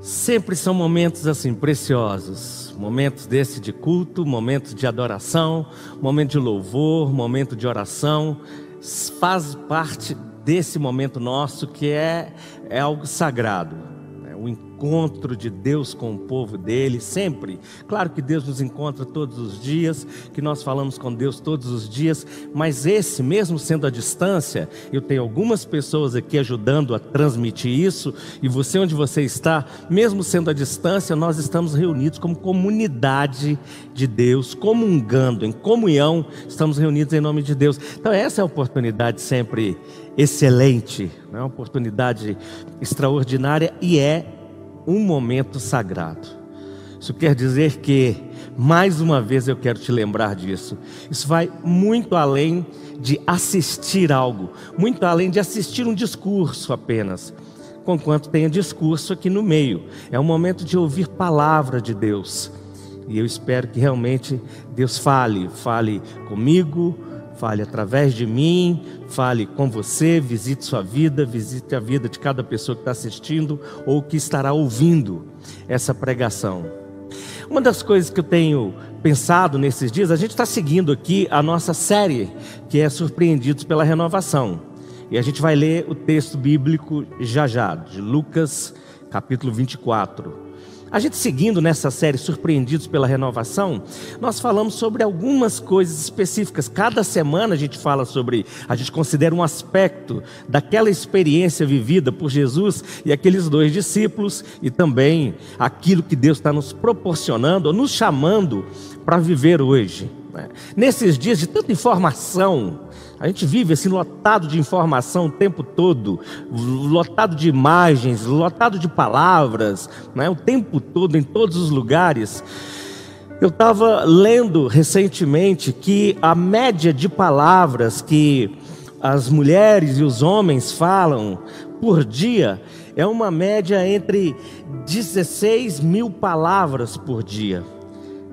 Sempre são momentos assim preciosos, momentos desse de culto, momentos de adoração, momento de louvor, momento de oração, faz parte desse momento nosso que é, é algo sagrado o encontro de Deus com o povo dele, sempre. Claro que Deus nos encontra todos os dias, que nós falamos com Deus todos os dias, mas esse, mesmo sendo à distância, eu tenho algumas pessoas aqui ajudando a transmitir isso, e você, onde você está, mesmo sendo à distância, nós estamos reunidos como comunidade de Deus, comungando, em comunhão, estamos reunidos em nome de Deus. Então, essa é a oportunidade sempre excelente, é uma oportunidade extraordinária e é um momento sagrado. Isso quer dizer que, mais uma vez eu quero te lembrar disso, isso vai muito além de assistir algo, muito além de assistir um discurso apenas, conquanto tenha discurso aqui no meio. É um momento de ouvir palavra de Deus. E eu espero que realmente Deus fale, fale comigo, Fale através de mim, fale com você, visite sua vida, visite a vida de cada pessoa que está assistindo ou que estará ouvindo essa pregação. Uma das coisas que eu tenho pensado nesses dias, a gente está seguindo aqui a nossa série, que é Surpreendidos pela Renovação. E a gente vai ler o texto bíblico já já, de Lucas, capítulo 24. A gente seguindo nessa série Surpreendidos pela Renovação, nós falamos sobre algumas coisas específicas. Cada semana a gente fala sobre, a gente considera um aspecto daquela experiência vivida por Jesus e aqueles dois discípulos e também aquilo que Deus está nos proporcionando, nos chamando para viver hoje. Né? Nesses dias de tanta informação, a gente vive assim lotado de informação o tempo todo, lotado de imagens, lotado de palavras, né? o tempo todo, em todos os lugares. Eu estava lendo recentemente que a média de palavras que as mulheres e os homens falam por dia é uma média entre 16 mil palavras por dia.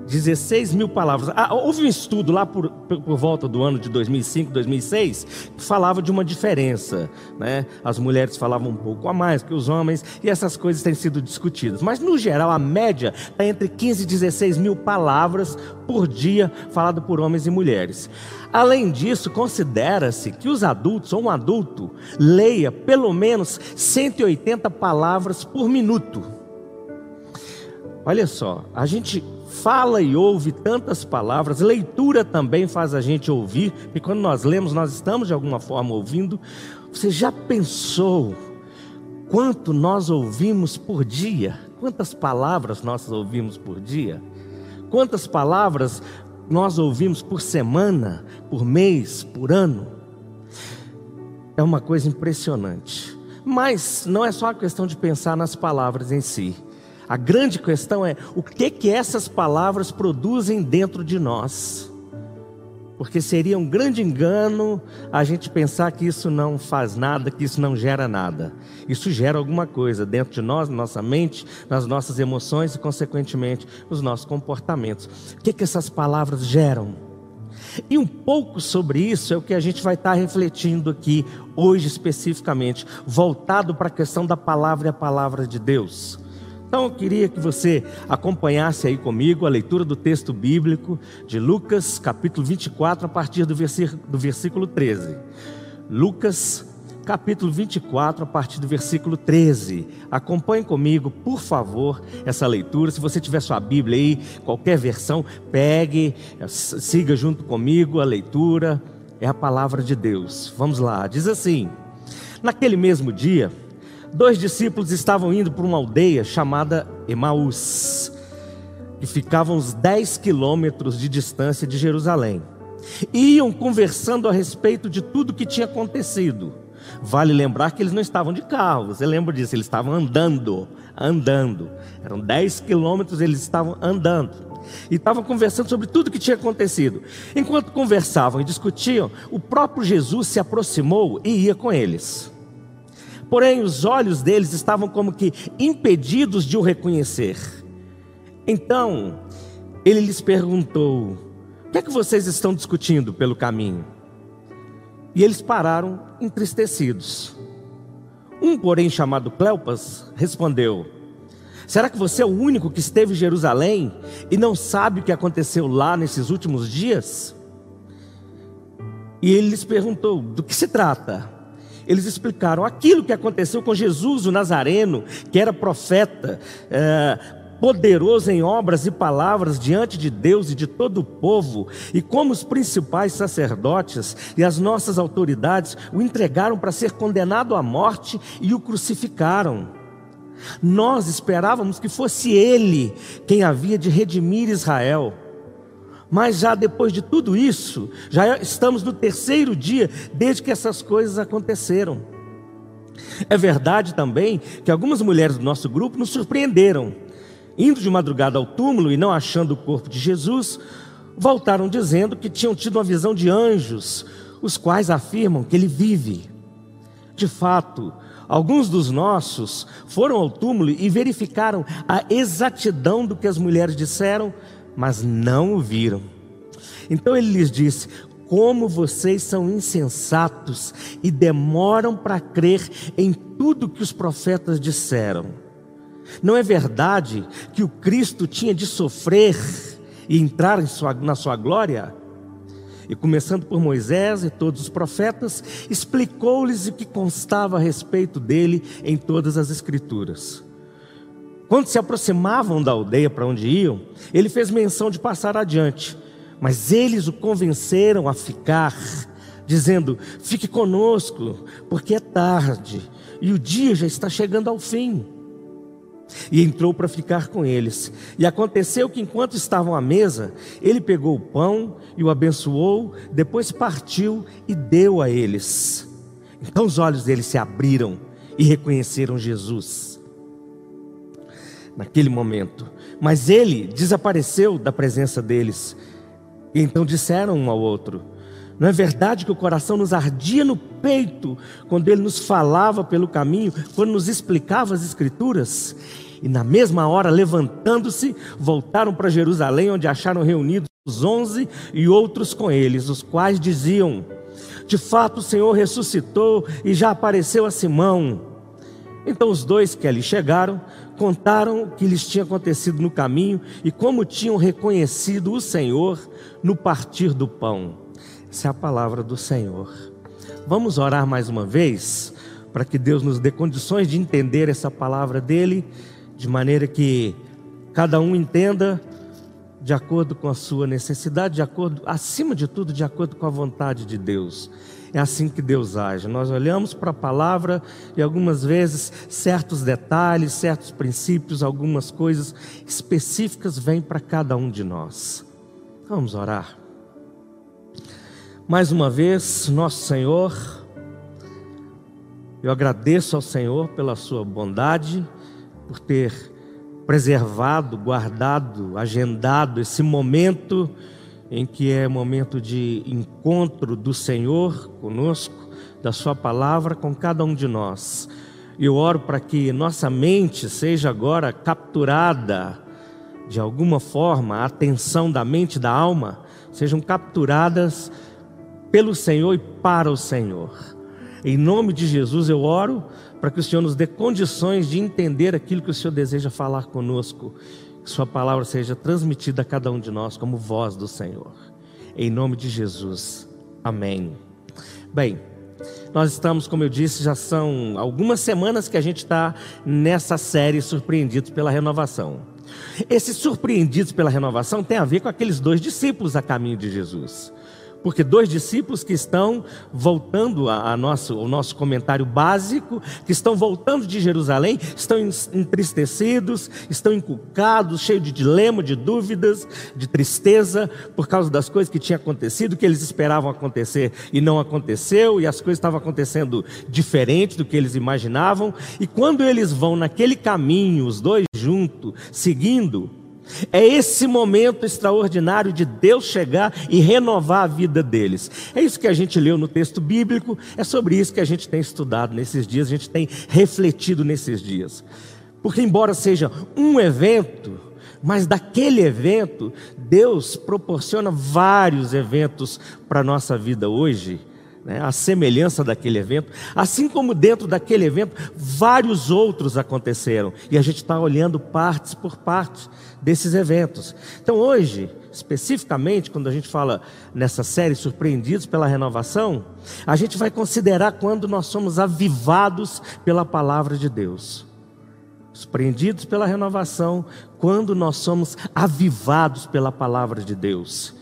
16 mil palavras. Ah, houve um estudo lá por, por, volta do ano de 2005, 2006, que falava de uma diferença. Né? As mulheres falavam um pouco a mais que os homens, e essas coisas têm sido discutidas. Mas, no geral, a média está entre 15 e 16 mil palavras por dia falado por homens e mulheres. Além disso, considera-se que os adultos, ou um adulto, leia pelo menos 180 palavras por minuto. Olha só, a gente fala e ouve tantas palavras, leitura também faz a gente ouvir, e quando nós lemos, nós estamos de alguma forma ouvindo. Você já pensou quanto nós ouvimos por dia? Quantas palavras nós ouvimos por dia? Quantas palavras nós ouvimos por semana, por mês, por ano? É uma coisa impressionante. Mas não é só a questão de pensar nas palavras em si. A grande questão é o que que essas palavras produzem dentro de nós. Porque seria um grande engano a gente pensar que isso não faz nada, que isso não gera nada. Isso gera alguma coisa dentro de nós, na nossa mente, nas nossas emoções e, consequentemente, nos nossos comportamentos. O que, que essas palavras geram? E um pouco sobre isso é o que a gente vai estar refletindo aqui hoje especificamente, voltado para a questão da palavra e a palavra de Deus. Então eu queria que você acompanhasse aí comigo a leitura do texto bíblico de Lucas, capítulo 24, a partir do versículo, do versículo 13. Lucas, capítulo 24, a partir do versículo 13. Acompanhe comigo, por favor, essa leitura. Se você tiver sua Bíblia aí, qualquer versão, pegue, siga junto comigo a leitura. É a palavra de Deus. Vamos lá, diz assim: Naquele mesmo dia dois discípulos estavam indo para uma aldeia chamada Emaús, que ficava uns 10 quilômetros de distância de Jerusalém. Iam conversando a respeito de tudo que tinha acontecido. Vale lembrar que eles não estavam de carro, você lembra disso? Eles estavam andando, andando. Eram 10 quilômetros, eles estavam andando. E estavam conversando sobre tudo que tinha acontecido. Enquanto conversavam e discutiam, o próprio Jesus se aproximou e ia com eles. Porém, os olhos deles estavam como que impedidos de o reconhecer. Então, ele lhes perguntou: O que é que vocês estão discutindo pelo caminho? E eles pararam entristecidos. Um, porém, chamado Cleopas, respondeu: Será que você é o único que esteve em Jerusalém e não sabe o que aconteceu lá nesses últimos dias? E ele lhes perguntou: do que se trata? Eles explicaram aquilo que aconteceu com Jesus, o Nazareno, que era profeta, é, poderoso em obras e palavras diante de Deus e de todo o povo, e como os principais sacerdotes e as nossas autoridades o entregaram para ser condenado à morte e o crucificaram. Nós esperávamos que fosse ele quem havia de redimir Israel. Mas já depois de tudo isso, já estamos no terceiro dia desde que essas coisas aconteceram. É verdade também que algumas mulheres do nosso grupo nos surpreenderam. Indo de madrugada ao túmulo e não achando o corpo de Jesus, voltaram dizendo que tinham tido uma visão de anjos, os quais afirmam que ele vive. De fato, alguns dos nossos foram ao túmulo e verificaram a exatidão do que as mulheres disseram, mas não o viram. Então ele lhes disse: Como vocês são insensatos e demoram para crer em tudo que os profetas disseram. Não é verdade que o Cristo tinha de sofrer e entrar sua, na sua glória? E começando por Moisés e todos os profetas, explicou-lhes o que constava a respeito dele em todas as Escrituras. Quando se aproximavam da aldeia para onde iam, ele fez menção de passar adiante, mas eles o convenceram a ficar, dizendo: Fique conosco, porque é tarde e o dia já está chegando ao fim. E entrou para ficar com eles. E aconteceu que, enquanto estavam à mesa, ele pegou o pão e o abençoou, depois partiu e deu a eles. Então os olhos deles se abriram e reconheceram Jesus naquele momento. Mas ele desapareceu da presença deles. E então disseram um ao outro: Não é verdade que o coração nos ardia no peito quando ele nos falava pelo caminho, quando nos explicava as Escrituras? E na mesma hora, levantando-se, voltaram para Jerusalém, onde acharam reunidos os onze e outros com eles, os quais diziam: De fato, o Senhor ressuscitou e já apareceu a Simão. Então os dois que ali chegaram contaram o que lhes tinha acontecido no caminho e como tinham reconhecido o Senhor no partir do pão. Essa é a palavra do Senhor. Vamos orar mais uma vez para que Deus nos dê condições de entender essa palavra dele, de maneira que cada um entenda de acordo com a sua necessidade, de acordo, acima de tudo, de acordo com a vontade de Deus. É assim que Deus age. Nós olhamos para a palavra e algumas vezes certos detalhes, certos princípios, algumas coisas específicas vêm para cada um de nós. Vamos orar. Mais uma vez, nosso Senhor, eu agradeço ao Senhor pela sua bondade, por ter preservado, guardado, agendado esse momento em que é momento de encontro do Senhor conosco, da Sua palavra com cada um de nós. Eu oro para que nossa mente seja agora capturada, de alguma forma, a atenção da mente e da alma sejam capturadas pelo Senhor e para o Senhor. Em nome de Jesus eu oro para que o Senhor nos dê condições de entender aquilo que o Senhor deseja falar conosco Sua palavra seja transmitida a cada um de nós como voz do Senhor. Em nome de Jesus. Amém. Bem, nós estamos, como eu disse, já são algumas semanas que a gente está nessa série Surpreendidos pela Renovação. Esses surpreendidos pela renovação tem a ver com aqueles dois discípulos a caminho de Jesus. Porque dois discípulos que estão voltando a, a nosso, ao nosso comentário básico, que estão voltando de Jerusalém, estão entristecidos, estão encucados, cheios de dilema, de dúvidas, de tristeza, por causa das coisas que tinham acontecido, que eles esperavam acontecer e não aconteceu, e as coisas estavam acontecendo diferente do que eles imaginavam. E quando eles vão naquele caminho, os dois juntos, seguindo, é esse momento extraordinário de Deus chegar e renovar a vida deles. É isso que a gente leu no texto bíblico, é sobre isso que a gente tem estudado nesses dias, a gente tem refletido nesses dias. Porque, embora seja um evento, mas daquele evento, Deus proporciona vários eventos para a nossa vida hoje, né, a semelhança daquele evento, assim como dentro daquele evento, vários outros aconteceram. E a gente está olhando partes por partes desses eventos. Então, hoje, especificamente, quando a gente fala nessa série Surpreendidos pela Renovação, a gente vai considerar quando nós somos avivados pela palavra de Deus. Surpreendidos pela renovação, quando nós somos avivados pela palavra de Deus.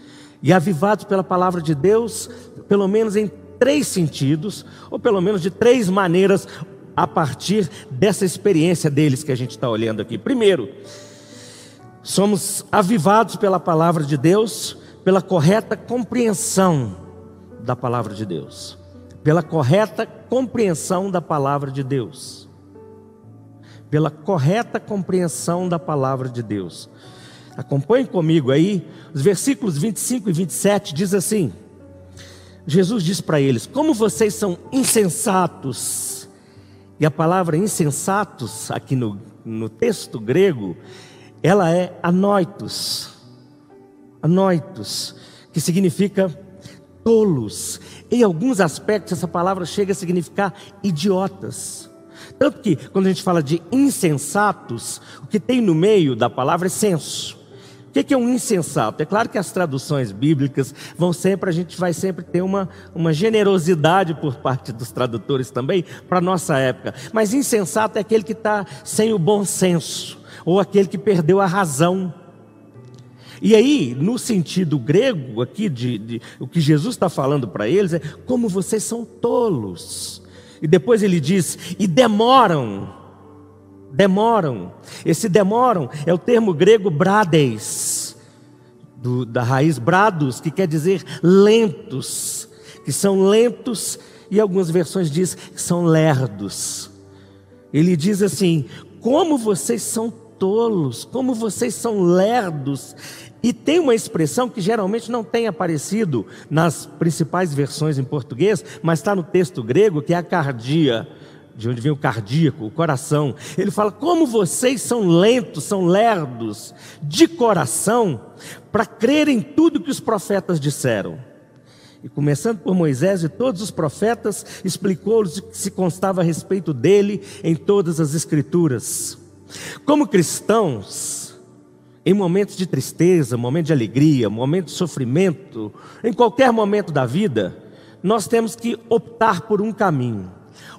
E avivados pela palavra de Deus, pelo menos em três sentidos, ou pelo menos de três maneiras, a partir dessa experiência deles que a gente está olhando aqui. Primeiro, somos avivados pela palavra de Deus, pela correta compreensão da palavra de Deus. Pela correta compreensão da palavra de Deus. Pela correta compreensão da palavra de Deus. Acompanhe comigo aí, os versículos 25 e 27 diz assim: Jesus diz para eles: Como vocês são insensatos. E a palavra insensatos, aqui no, no texto grego, ela é anoitos. Anoitos, que significa tolos. Em alguns aspectos, essa palavra chega a significar idiotas. Tanto que, quando a gente fala de insensatos, o que tem no meio da palavra é senso. O que é um insensato? É claro que as traduções bíblicas vão sempre, a gente vai sempre ter uma, uma generosidade por parte dos tradutores também para a nossa época. Mas insensato é aquele que está sem o bom senso, ou aquele que perdeu a razão. E aí, no sentido grego aqui, de, de o que Jesus está falando para eles é como vocês são tolos. E depois ele diz, e demoram demoram. Esse demoram é o termo grego brades, do, da raiz brados, que quer dizer lentos, que são lentos, e algumas versões diz que são lerdos. Ele diz assim: como vocês são tolos, como vocês são lerdos. E tem uma expressão que geralmente não tem aparecido nas principais versões em português, mas está no texto grego, que é a cardia de onde vem o cardíaco, o coração. Ele fala: como vocês são lentos, são lerdos de coração para crer em tudo que os profetas disseram. E começando por Moisés e todos os profetas, explicou-lhes o que se constava a respeito dele em todas as escrituras. Como cristãos, em momentos de tristeza, momento de alegria, momento de sofrimento, em qualquer momento da vida, nós temos que optar por um caminho.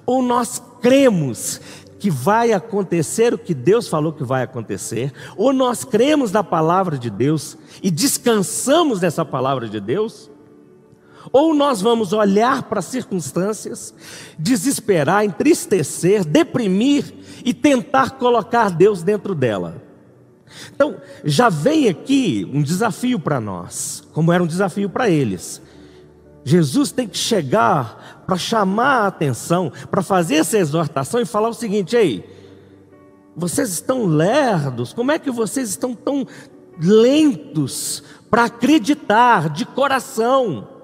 Ou nós cremos que vai acontecer o que Deus falou que vai acontecer, ou nós cremos na palavra de Deus e descansamos nessa palavra de Deus, ou nós vamos olhar para as circunstâncias, desesperar, entristecer, deprimir e tentar colocar Deus dentro dela. Então, já vem aqui um desafio para nós, como era um desafio para eles. Jesus tem que chegar para chamar a atenção, para fazer essa exortação e falar o seguinte: ei, vocês estão lerdos, como é que vocês estão tão lentos para acreditar de coração?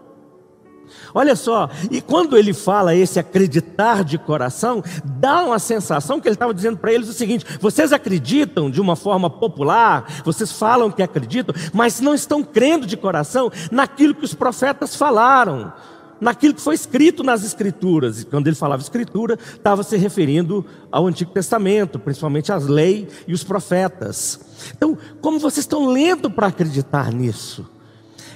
Olha só, e quando ele fala esse acreditar de coração, dá uma sensação que ele estava dizendo para eles o seguinte: vocês acreditam de uma forma popular, vocês falam que acreditam, mas não estão crendo de coração naquilo que os profetas falaram, naquilo que foi escrito nas Escrituras. E quando ele falava Escritura, estava se referindo ao Antigo Testamento, principalmente às leis e os profetas. Então, como vocês estão lendo para acreditar nisso?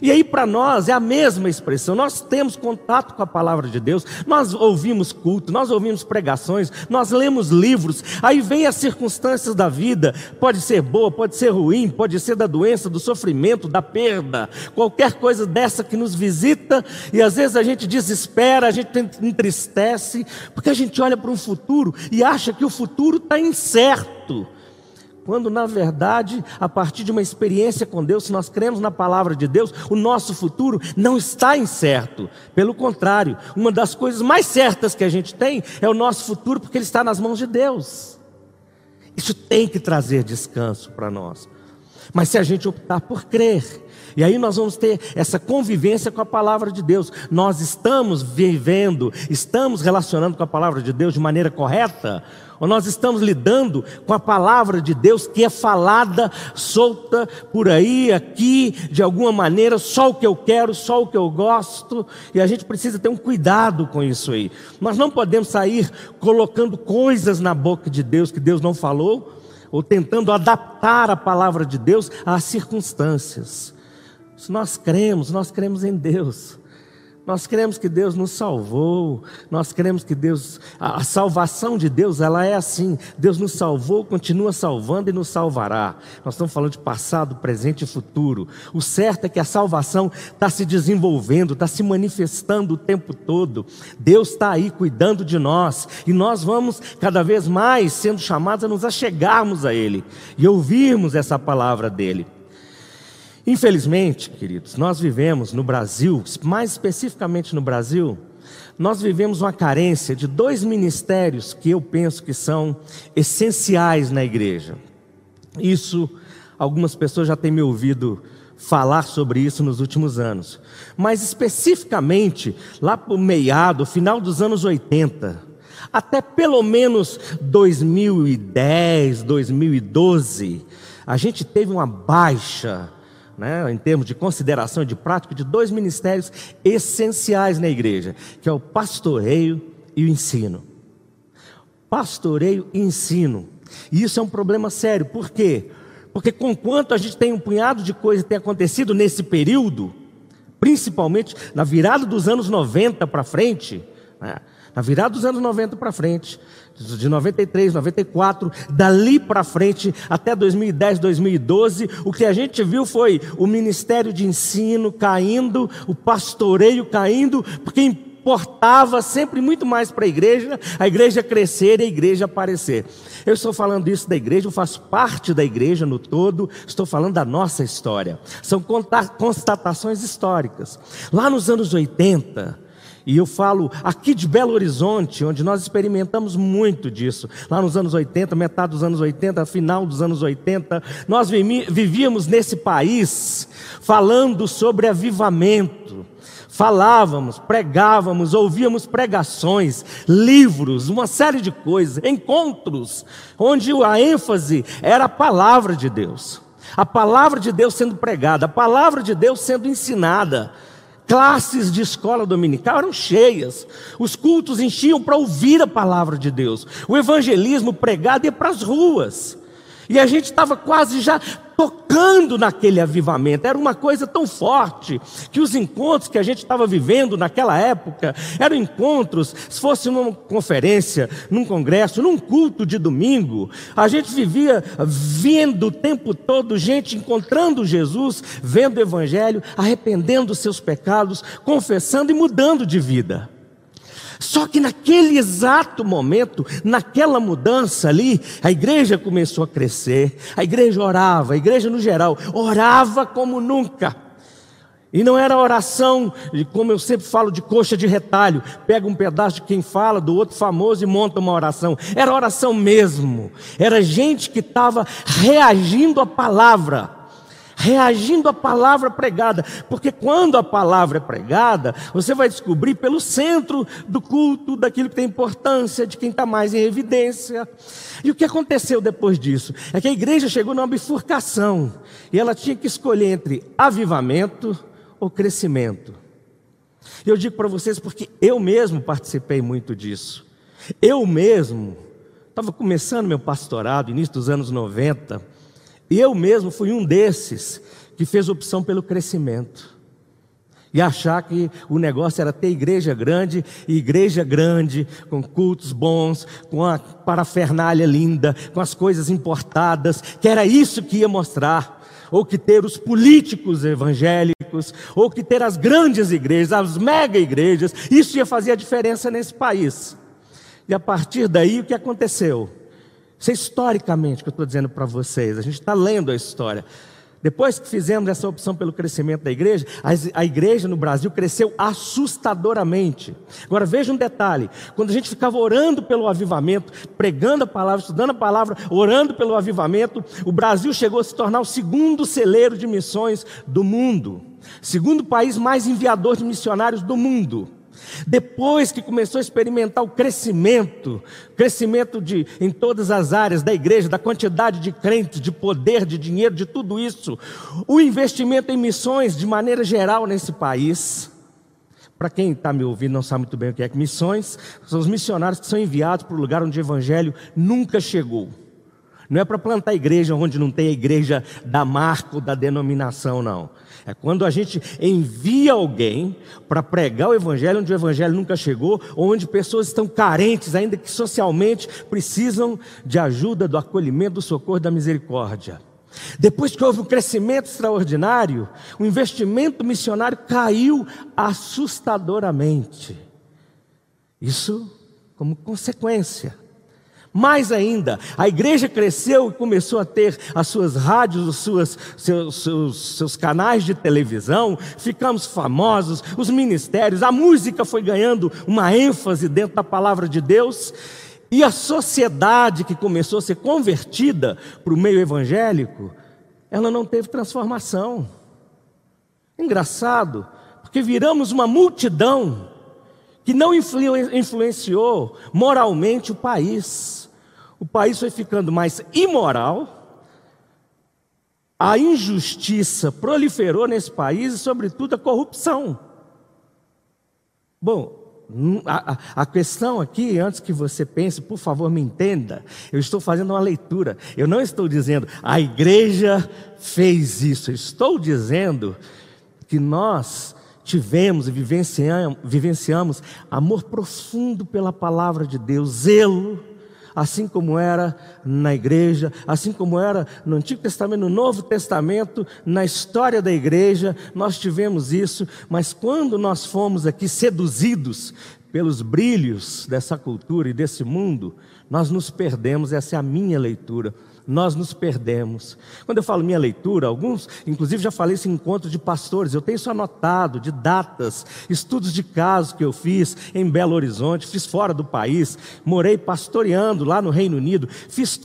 E aí, para nós, é a mesma expressão. Nós temos contato com a palavra de Deus, nós ouvimos culto, nós ouvimos pregações, nós lemos livros. Aí vem as circunstâncias da vida: pode ser boa, pode ser ruim, pode ser da doença, do sofrimento, da perda, qualquer coisa dessa que nos visita. E às vezes a gente desespera, a gente entristece, porque a gente olha para um futuro e acha que o futuro está incerto quando na verdade, a partir de uma experiência com Deus, se nós cremos na palavra de Deus, o nosso futuro não está incerto. Pelo contrário, uma das coisas mais certas que a gente tem é o nosso futuro, porque ele está nas mãos de Deus. Isso tem que trazer descanso para nós. Mas se a gente optar por crer, e aí nós vamos ter essa convivência com a palavra de Deus. Nós estamos vivendo, estamos relacionando com a palavra de Deus de maneira correta? Ou nós estamos lidando com a palavra de Deus que é falada, solta por aí, aqui, de alguma maneira, só o que eu quero, só o que eu gosto, e a gente precisa ter um cuidado com isso aí. Nós não podemos sair colocando coisas na boca de Deus que Deus não falou, ou tentando adaptar a palavra de Deus às circunstâncias. Se nós cremos, nós cremos em Deus. Nós cremos que Deus nos salvou, nós cremos que Deus, a, a, salvação de Deus, ela é assim: Deus nos salvou, continua salvando e nos salvará. Nós estamos falando de passado, presente e futuro. O certo é que a salvação está se desenvolvendo, está se manifestando o tempo todo. Deus está aí cuidando de nós e nós vamos cada vez mais sendo chamados a nos achegarmos a Ele e ouvirmos essa palavra dele. Infelizmente, queridos, nós vivemos no Brasil, mais especificamente no Brasil, nós vivemos uma carência de dois ministérios que eu penso que são essenciais na igreja. Isso, algumas pessoas já têm me ouvido falar sobre isso nos últimos anos. Mas especificamente, lá para o meado, final dos anos 80, até pelo menos 2010, 2012, a gente teve uma baixa né, em termos de consideração e de prática, de dois ministérios essenciais na igreja, que é o pastoreio e o ensino. Pastoreio e ensino. E isso é um problema sério, por quê? Porque conquanto a gente tem um punhado de coisas que tem acontecido nesse período, principalmente na virada dos anos 90 para frente, né, na virada dos anos 90 para frente, de 93, 94, dali para frente até 2010, 2012, o que a gente viu foi o ministério de ensino caindo, o pastoreio caindo, porque importava sempre muito mais para a igreja, a igreja crescer e a igreja aparecer. Eu estou falando isso da igreja, eu faço parte da igreja no todo, estou falando da nossa história. São constatações históricas. Lá nos anos 80, e eu falo aqui de Belo Horizonte, onde nós experimentamos muito disso. Lá nos anos 80, metade dos anos 80, final dos anos 80, nós vivíamos nesse país falando sobre avivamento. Falávamos, pregávamos, ouvíamos pregações, livros, uma série de coisas, encontros, onde a ênfase era a palavra de Deus. A palavra de Deus sendo pregada, a palavra de Deus sendo ensinada classes de escola dominical eram cheias, os cultos enchiam para ouvir a palavra de Deus, o evangelismo pregado ia para as ruas, e a gente estava quase já tocando naquele avivamento. Era uma coisa tão forte que os encontros que a gente estava vivendo naquela época eram encontros, se fosse numa conferência, num congresso, num culto de domingo, a gente vivia vendo o tempo todo gente encontrando Jesus, vendo o evangelho, arrependendo seus pecados, confessando e mudando de vida. Só que naquele exato momento, naquela mudança ali, a igreja começou a crescer, a igreja orava, a igreja no geral, orava como nunca. E não era oração, como eu sempre falo, de coxa de retalho, pega um pedaço de quem fala, do outro famoso e monta uma oração. Era oração mesmo, era gente que estava reagindo à palavra reagindo à palavra pregada, porque quando a palavra é pregada, você vai descobrir pelo centro do culto, daquilo que tem importância, de quem está mais em evidência. E o que aconteceu depois disso? É que a igreja chegou numa bifurcação, e ela tinha que escolher entre avivamento ou crescimento. Eu digo para vocês porque eu mesmo participei muito disso. Eu mesmo estava começando meu pastorado, início dos anos 90, e eu mesmo fui um desses que fez opção pelo crescimento. E achar que o negócio era ter igreja grande, e igreja grande, com cultos bons, com a parafernália linda, com as coisas importadas, que era isso que ia mostrar. Ou que ter os políticos evangélicos, ou que ter as grandes igrejas, as mega igrejas, isso ia fazer a diferença nesse país. E a partir daí, o que aconteceu? Isso é historicamente que eu estou dizendo para vocês. A gente está lendo a história. Depois que fizemos essa opção pelo crescimento da igreja, a igreja no Brasil cresceu assustadoramente. Agora veja um detalhe: quando a gente ficava orando pelo avivamento, pregando a palavra, estudando a palavra, orando pelo avivamento, o Brasil chegou a se tornar o segundo celeiro de missões do mundo, segundo país mais enviador de missionários do mundo. Depois que começou a experimentar o crescimento, crescimento de, em todas as áreas da igreja, da quantidade de crentes, de poder, de dinheiro, de tudo isso, o investimento em missões de maneira geral nesse país. Para quem está me ouvindo não sabe muito bem o que é que missões, são os missionários que são enviados para o lugar onde o evangelho nunca chegou. Não é para plantar igreja onde não tem a igreja da marca ou da denominação, não. É quando a gente envia alguém para pregar o Evangelho onde o Evangelho nunca chegou, onde pessoas estão carentes, ainda que socialmente precisam de ajuda, do acolhimento, do socorro, da misericórdia. Depois que houve um crescimento extraordinário, o investimento missionário caiu assustadoramente. Isso como consequência. Mais ainda, a igreja cresceu e começou a ter as suas rádios, os suas, seus, seus, seus canais de televisão, ficamos famosos, os ministérios, a música foi ganhando uma ênfase dentro da palavra de Deus, e a sociedade que começou a ser convertida para o meio evangélico, ela não teve transformação. Engraçado, porque viramos uma multidão que não influenciou moralmente o país o país foi ficando mais imoral, a injustiça proliferou nesse país e, sobretudo, a corrupção. Bom, a, a, questão aqui, antes que você pense, por favor, me entenda, eu estou fazendo uma leitura. Eu não estou dizendo a igreja fez isso, eu estou dizendo que nós tivemos e vivenciamos, vivenciamos amor profundo pela palavra de Deus, zelo assim como era na igreja, assim como era no Antigo Testamento, no Novo Testamento, na história da igreja, nós tivemos isso, mas quando nós fomos aqui seduzidos pelos brilhos dessa cultura e desse mundo, nós nos perdemos, essa é a minha leitura nós nos perdemos. Quando eu falo minha leitura, alguns, inclusive já falei isso em encontros de pastores, eu tenho isso anotado, de datas, estudos de casos que eu fiz em Belo Horizonte, fiz fora do país, morei pastoreando lá no Reino Unido, fiz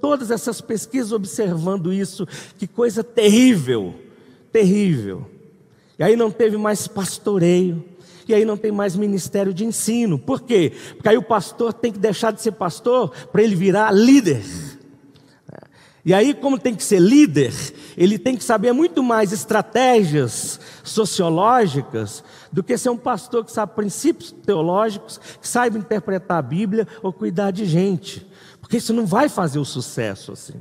todas essas pesquisas observando isso, que coisa terrível, terrível. E aí não teve mais pastoreio, e aí não tem mais ministério de ensino. Por quê? Porque aí o pastor tem que deixar de ser pastor para ele virar líder. E aí, como tem que ser líder, ele tem que saber muito mais estratégias sociológicas do que ser um pastor que sabe princípios teológicos, que saiba interpretar a Bíblia ou cuidar de gente. Porque isso não vai fazer o sucesso assim.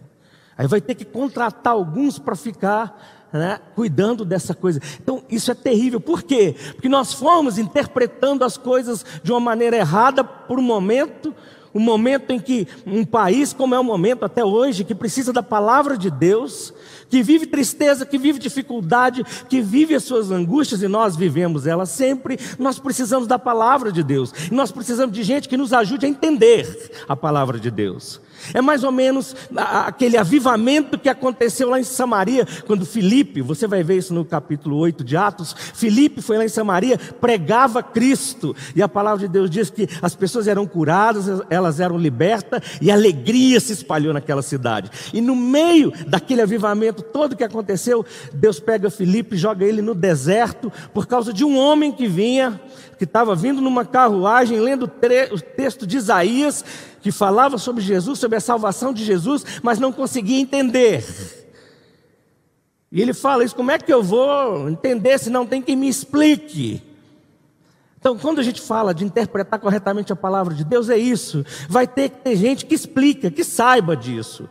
Aí vai ter que contratar alguns para ficar né, cuidando dessa coisa. Então, isso é terrível. Por quê? Porque nós fomos interpretando as coisas de uma maneira errada por um momento, um momento em que um país, como é o momento até hoje, que precisa da palavra de Deus, que vive tristeza, que vive dificuldade, que vive as suas angústias e nós vivemos elas sempre, nós precisamos da palavra de Deus. Nós precisamos de gente que nos ajude a entender a palavra de Deus. É mais ou menos aquele avivamento que aconteceu lá em Samaria, quando Filipe, você vai ver isso no capítulo 8 de Atos, Filipe foi lá em Samaria, pregava Cristo, e a palavra de Deus diz que as pessoas eram curadas, elas eram libertas, e alegria se espalhou naquela cidade. E no meio daquele avivamento todo que aconteceu, Deus pega Filipe e joga ele no deserto, por causa de um homem que vinha, que estava vindo numa carruagem, lendo o texto de Isaías, que falava sobre Jesus, sobre a salvação de Jesus, mas não conseguia entender. E ele fala isso: como é que eu vou entender se não tem quem me explique? Então, quando a gente fala de interpretar corretamente a palavra de Deus, é isso. Vai ter que ter gente que explica, que saiba disso.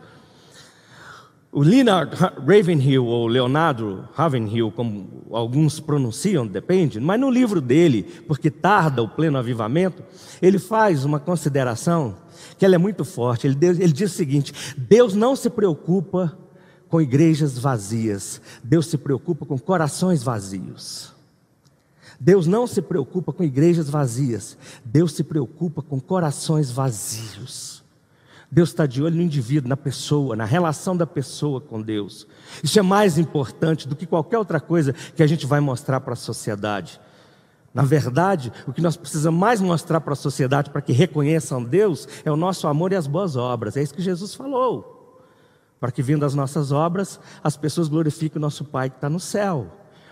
O Leonard Ravenhill, ou Leonardo Ravenhill, como alguns pronunciam, depende, mas no livro dele, porque tarda o pleno avivamento, ele faz uma consideração que ela é muito forte. Ele, ele diz o seguinte: Deus não se preocupa com igrejas vazias, Deus se preocupa com corações vazios. Deus não se preocupa com igrejas vazias, Deus se preocupa com corações vazios. Deus está de olho no indivíduo, na pessoa, na relação da pessoa com Deus. Isso é mais importante do que qualquer outra coisa que a gente vai mostrar para a sociedade. Na verdade, o que nós precisamos mais mostrar para a sociedade para que reconheçam Deus é o nosso amor e as boas obras. É isso que Jesus falou. Para que, vindo as nossas obras, as pessoas glorifiquem o nosso Pai que está no céu.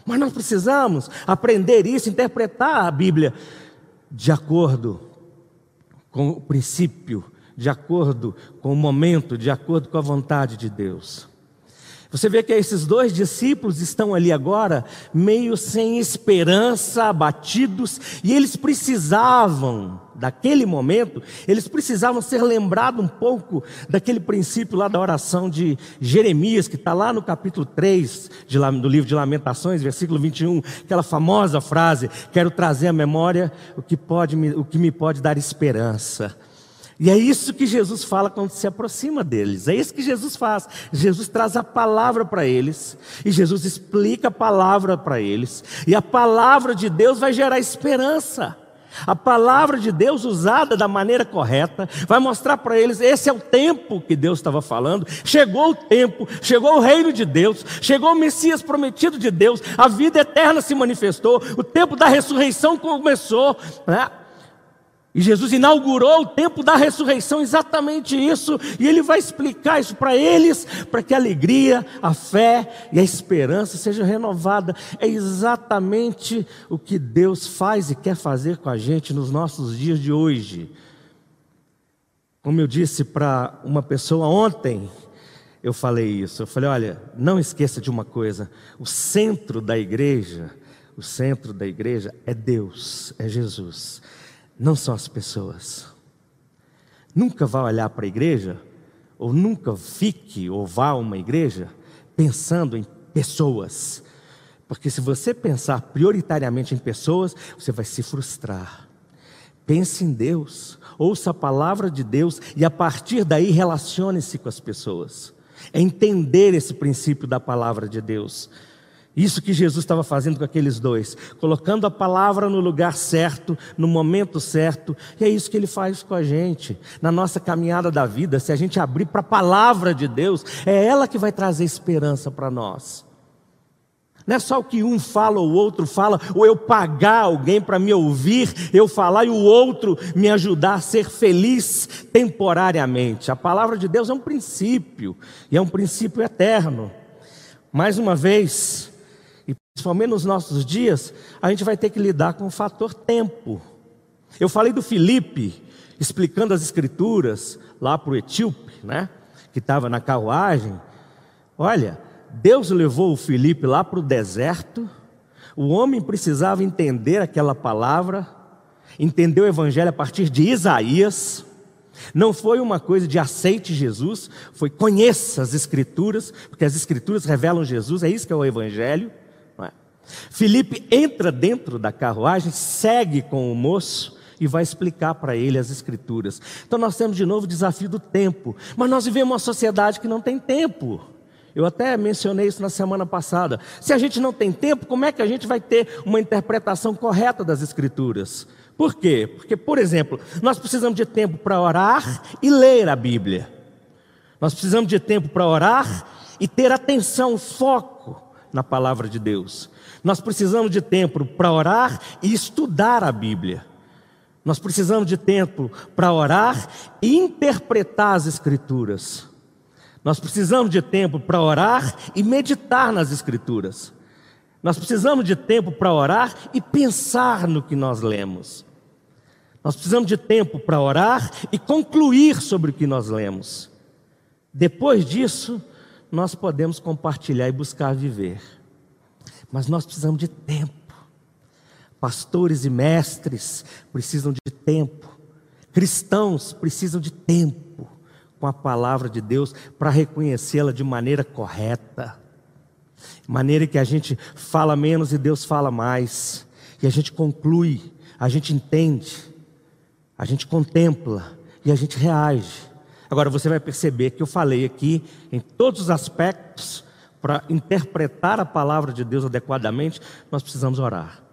Mas nós precisamos aprender isso, interpretar a Bíblia de acordo com o princípio de acordo com o momento, de acordo com a vontade de Deus. Você vê que esses dois discípulos estão ali agora, meio sem esperança, abatidos, e eles precisavam, daquele momento, eles precisavam ser lembrados um pouco daquele princípio lá da oração de Jeremias, que está lá no capítulo 3 de, do livro de Lamentações, versículo 21, aquela famosa frase: Quero trazer à memória o que, pode, o que me pode dar esperança. E é isso que Jesus fala quando se aproxima deles. É isso que Jesus faz. Jesus traz a palavra para eles. E Jesus explica a palavra para eles. E a palavra de Deus vai gerar esperança. A palavra de Deus usada da maneira correta vai mostrar para eles: esse é o tempo que Deus estava falando. Chegou o tempo, chegou o reino de Deus, chegou o Messias prometido de Deus, a vida eterna se manifestou, o tempo da ressurreição começou. Né? E Jesus inaugurou o tempo da ressurreição, exatamente isso, e ele vai explicar isso para eles, para que a alegria, a fé e a esperança sejam renovadas. É exatamente o que Deus faz e quer fazer com a gente nos nossos dias de hoje. Como eu disse para uma pessoa ontem, eu falei isso. Eu falei: olha, não esqueça de uma coisa: o centro da igreja, o centro da igreja é Deus, é Jesus não são as pessoas. Nunca vá olhar para a igreja, ou nunca fique ou vá a uma igreja pensando em pessoas. Porque se você pensar prioritariamente em pessoas, você vai se frustrar. Pense em Deus, ouça a palavra de Deus e a partir daí relacione-se com as pessoas. É entender esse princípio da palavra de Deus. Isso que Jesus estava fazendo com aqueles dois, colocando a palavra no lugar certo, no momento certo, e é isso que ele faz com a gente, na nossa caminhada da vida. Se a gente abrir para a palavra de Deus, é ela que vai trazer esperança para nós. Não é só o que um fala ou o outro fala, ou eu pagar alguém para me ouvir, eu falar e o outro me ajudar a ser feliz temporariamente. A palavra de Deus é um princípio, e é um princípio eterno. Mais uma vez, principalmente nos nossos dias, a gente vai ter que lidar com o fator tempo. Eu falei do Felipe explicando as escrituras lá para o etíope, né? Que estava na carruagem. Olha, Deus levou o Felipe lá para o deserto. O homem precisava entender aquela palavra, entender o evangelho a partir de Isaías. Não foi uma coisa de aceite Jesus, foi conheça as escrituras, porque as escrituras revelam Jesus, é isso que é o evangelho. Felipe entra dentro da carruagem, segue com o moço e vai explicar para ele as escrituras. Então nós temos de novo o desafio do tempo, mas nós vivemos uma sociedade que não tem tempo. Eu até mencionei isso na semana passada. Se a gente não tem tempo, como é que a gente vai ter uma interpretação correta das escrituras? Por quê? Porque, por exemplo, nós precisamos de tempo para orar e ler a Bíblia. Nós precisamos de tempo para orar e ter atenção, foco na palavra de Deus. Nós precisamos de tempo para orar e estudar a Bíblia. Nós precisamos de tempo para orar e interpretar as Escrituras. Nós precisamos de tempo para orar e meditar nas Escrituras. Nós precisamos de tempo para orar e pensar no que nós lemos. Nós precisamos de tempo para orar e concluir sobre o que nós lemos. Depois disso, nós podemos compartilhar e buscar viver. Mas nós precisamos de tempo. Pastores e mestres precisam de tempo. Cristãos precisam de tempo com a palavra de Deus para reconhecê-la de maneira correta. Maneira que a gente fala menos e Deus fala mais. E a gente conclui, a gente entende, a gente contempla e a gente reage. Agora você vai perceber que eu falei aqui em todos os aspectos para interpretar a palavra de Deus adequadamente, nós precisamos orar.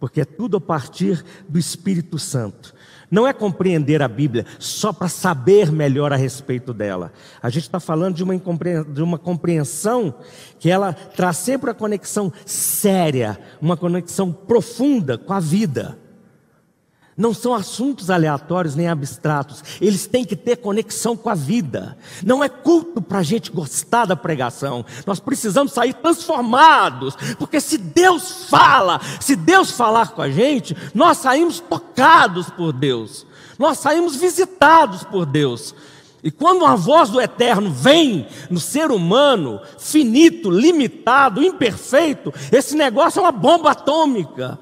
porque é tudo a partir do Espírito Santo. Não é compreender a Bíblia só para saber melhor a respeito dela. A gente está falando de uma, de uma compreensão que ela traz sempre a conexão séria, uma conexão profunda com a vida. Não são assuntos aleatórios nem abstratos, eles têm que ter conexão com a vida. Não é culto para a gente gostar da pregação, nós precisamos sair transformados, porque se Deus fala, se Deus falar com a gente, nós saímos tocados por Deus, nós saímos visitados por Deus. E quando uma voz do eterno vem no ser humano, finito, limitado, imperfeito, esse negócio é uma bomba atômica.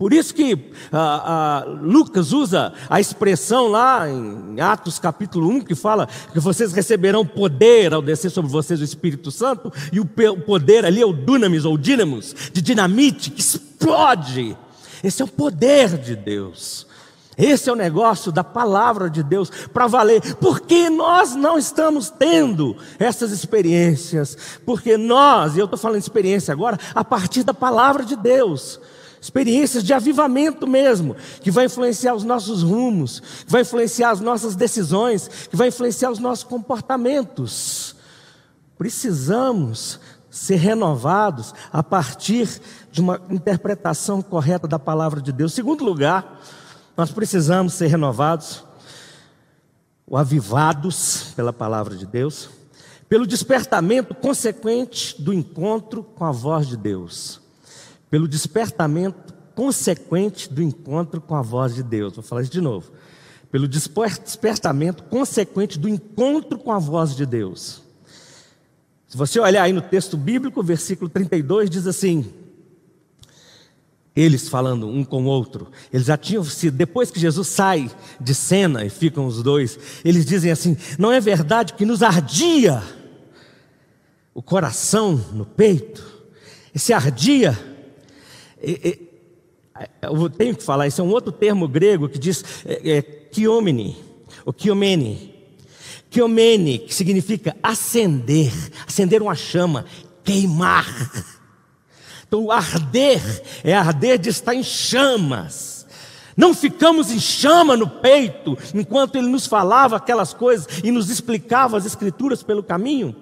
Por isso que ah, ah, Lucas usa a expressão lá em Atos capítulo 1, que fala que vocês receberão poder ao descer sobre vocês o Espírito Santo, e o poder ali é o dunamis ou dínamos, de dinamite, que explode. Esse é o poder de Deus. Esse é o negócio da palavra de Deus para valer. Porque nós não estamos tendo essas experiências. Porque nós, e eu estou falando experiência agora, a partir da palavra de Deus experiências de avivamento mesmo, que vai influenciar os nossos rumos, que vai influenciar as nossas decisões, que vai influenciar os nossos comportamentos. Precisamos ser renovados a partir de uma interpretação correta da palavra de Deus. Segundo lugar, nós precisamos ser renovados, ou avivados pela palavra de Deus, pelo despertamento consequente do encontro com a voz de Deus pelo despertamento consequente do encontro com a voz de Deus. Vou falar isso de novo. Pelo despertamento consequente do encontro com a voz de Deus. Se você olhar aí no texto bíblico, versículo 32 diz assim: eles falando um com o outro, eles já tinham sido, depois que Jesus sai de cena e ficam os dois, eles dizem assim: não é verdade que nos ardia o coração no peito? Esse ardia eu tenho que falar, isso é um outro termo grego que diz é, é, kiomene, ou kiomene. Kiomene, que significa acender, acender uma chama, queimar. Então, arder é arder de estar em chamas. Não ficamos em chama no peito enquanto ele nos falava aquelas coisas e nos explicava as escrituras pelo caminho.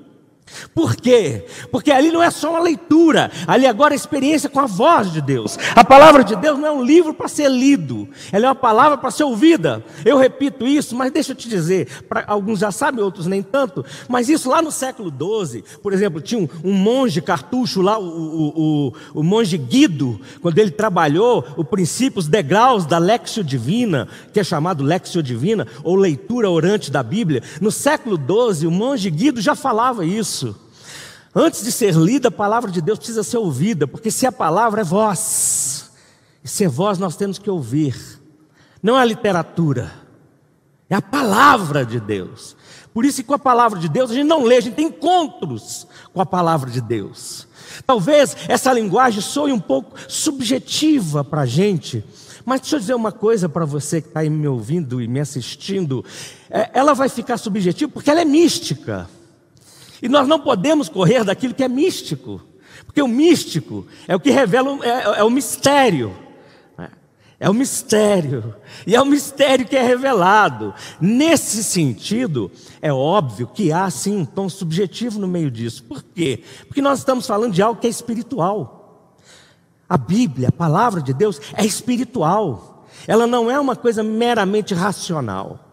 Por quê? Porque ali não é só uma leitura, ali agora é experiência com a voz de Deus. A palavra de Deus não é um livro para ser lido, ela é uma palavra para ser ouvida. Eu repito isso, mas deixa eu te dizer, para alguns já sabem, outros nem tanto, mas isso lá no século XII, por exemplo, tinha um, um monge cartucho lá, o, o, o, o, monge Guido, quando ele trabalhou o princípio, os degraus da Lexio Divina, que é chamado Lexio Divina, ou leitura orante da Bíblia, no século XII, o monge Guido já falava isso. Antes de ser lida, a palavra de Deus precisa ser ouvida, porque se a palavra é voz, e se é voz nós temos que ouvir, não é a literatura, é a palavra de Deus. Por isso com a palavra de Deus a gente não lê, a gente tem encontros com a palavra de Deus. Talvez essa linguagem soe um pouco subjetiva para a gente, mas deixa eu dizer uma coisa para você que está aí me ouvindo e me assistindo: é, ela vai ficar subjetiva porque ela é mística. E nós não podemos correr daquilo que é místico, porque o místico é o que revela, é, é o mistério. Né? É o mistério, e é o mistério que é revelado. Nesse sentido, é óbvio que há sim um tom subjetivo no meio disso. Por quê? Porque nós estamos falando de algo que é espiritual. A Bíblia, a palavra de Deus, é espiritual. Ela não é uma coisa meramente racional.